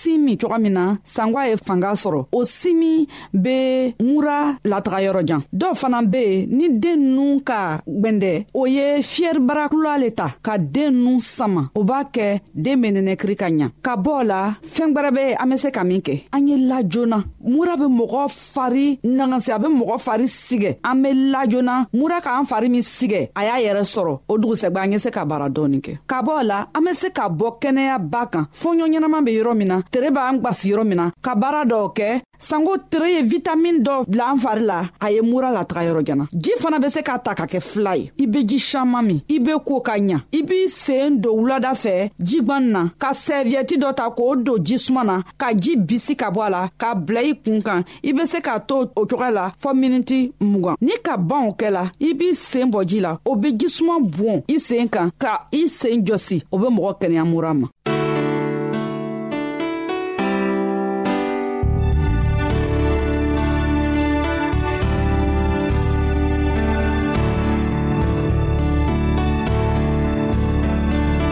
sin min cogoya min na sangwa ye fanga sɔrɔ o simi be mura lataga yɔrɔ jan dɔw fana be yen ni den nu ka gwɛndɛ o ye fiyɛribarakula le ta ka den nu sama o b'a kɛ den be nɛnɛkiri ka ɲa ka bɔ la fɛɛn gwɛrɛ be an be se ka min kɛ an ye la joona mura be mɔgɔ fari nangansi a bɛ mɔgɔ fari sigɛ an bɛ lajona mura k'an fari min sigɛ a y'a yɛrɛ sɔrɔ o dugusɛgba an ye se ka baara dɔɔni kɛ ka bɔ a la an bɛ se ka bɔ kɛnɛya ba kan fɔɲɔ ɲɛnaman bɛ yɔrɔ min na tere b'an gwasi yɔrɔ min na ka baara dɔw kɛ sanko tere ye vitamin dɔ bila an fari la a ye mura lataga yɔrɔ jana ji fana bɛ se k'a ta ka kɛ fila ye i be ji saman min i be ko ka ɲa i b'i seen don wulada fɛ jigwan na ka sɛviyɛti dɔ ta k'o don jisuma na ka ji bisi ka bɔ a la k'a bila i kun kan i be se k'a to o cogoya la fɔɔ miniti mugan ni ka banw kɛla i b'i seen bɔ ji la o be jisuman bon i seen kan ka i seen jɔsi o be mɔgɔ kɛnɛya mura ma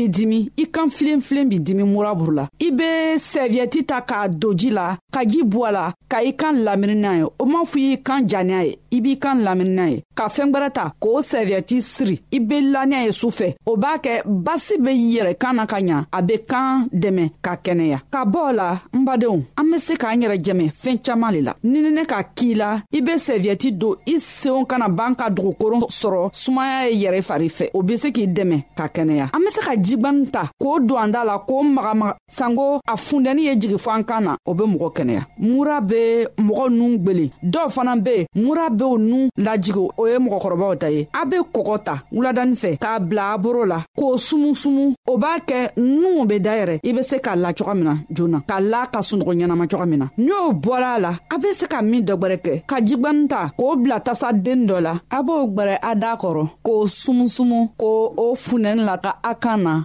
b'i dimi i kan filen filen b'i dimi muraburu la i be sɛviyɛti ta k'a don ji la ka ji bɔ a la ka i kan lamini n'a ye o m'a fɔ i y'i kan ja n'a ye i b'i kan lamini n'a ye ka fɛɛn gwɛrɛ ta k'o sɛviyɛti siri i be la n'a ye su fɛ o b'a kɛ basi be yɛrɛ kan na ka ɲa a be kan dɛmɛ ka kɛnɛya ka bɔɔ la n badenw an be se k'an yɛrɛ jɛmɛ fɛɛn caaman le la ninine ka kii la i be sɛviyɛti don i seenw kana b'an ka dugukoron sɔrɔ sumaya ye yɛrɛ fari fɛ o be se k'i dɛmɛ ka kɛnɛya an be se ka jigwani ta k'o don an da la k'o magamaga sanko a fundɛni ye jigi fɔ an kan na o be mɔgɔ kɛnɛya mura be mɔgɔ nun gwelen dɔw fana be mura bew nun lajigi o ye mɔgɔkɔrɔbaw ta ye a be kɔgɔ ta wuladani fɛ k'a bila a boro la k'o sumusumu o b'a kɛ nunw be dayɛrɛ i be se k'a la coga min na joona k'a la ka sunɔgɔ ɲɛnama coga min na n'o bɔra a la a be se ka min dɔ gwɛrɛ kɛ ka jigwani ta k'o bila tasa den dɔ la a b'o gwɛrɛ a daa kɔrɔ k'o sumusumu k'o o funɛni la ka a kan na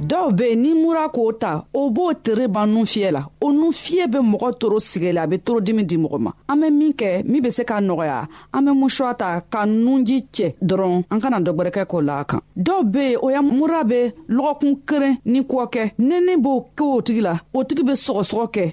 dɔw be yen ni mura k'o ta o b'o tere ban nun fiyɛ la o nun fiyɛ be mɔgɔ toro sigɛ la a be toro dimi di mɔgɔ ma an be min kɛ min be se k'a nɔgɔya an be musuwa ta ka nunji cɛ dɔrɔn an kana dɔgwɛrɛkɛ k'o la a kan dɔw be yen o ya mura be lɔgɔkun keren ni kɔkɛ nɛnɛ b'o kɛ o tigi la o tigi be sɔgɔsɔgɔ kɛ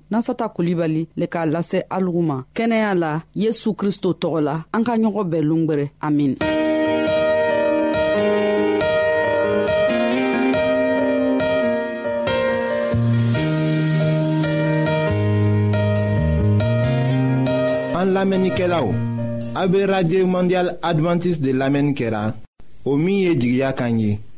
nasata kulibali le k'a lase alugu ma kɛnɛya la yesu kristo tɔgɔ la an ka ɲɔgɔn bɛɛ longwɛrɛ amin an lamɛnnikɛlaw a be radio mondial advantiste de lamɛnni kɛra o min ye jigiya kan ye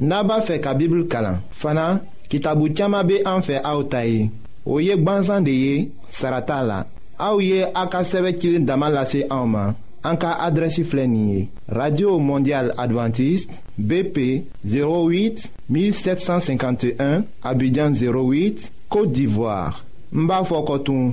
n'a b'a fɛ ka bibulu kalan fana kitabu caman bɛ an fɛ aw ta ye o ye gbansan de ye sara t'a la aw ye a ka sɛbɛn cili dama lase anw ma an ka adrɛsi filɛ nin ye radio mondial adventiste bp 08 1751 abidjan 08 côte d'ivoire n b'a fɔ kɔtun.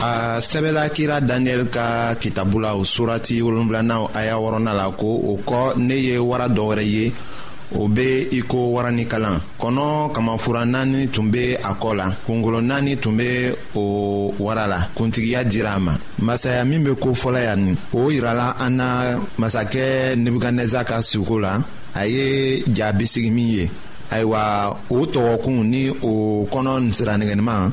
a sɛbɛla kira daniyɛli ka kitabu la o surati wolonfilanaw a y'a wɔrɔna la ko o kɔ ne ye wara dɔ wɛrɛ ye o be i ko wara ni kalan kɔnɔ kamafura naani tun be a kɔ la kungolo naani tun be o wara la kuntigiya dira a ma masaya min be ko fɔlɔ yan nin o yirala an na masakɛ nebukadnɛza ka suko la a ye ja bisigi min ye ayiwa o tɔgɔkun ni o kɔnɔ siranɛgɛniman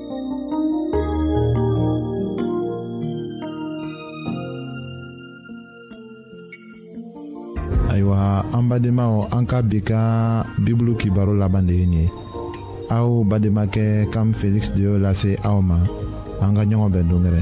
ayiwa an badenmaw an ka bi ka bibulu kibaro laban de ye nin ye aw bademakɛ kam feliksi de y'o lase aw ma an ka ɲɔgɔn bɛn dongɛrɛ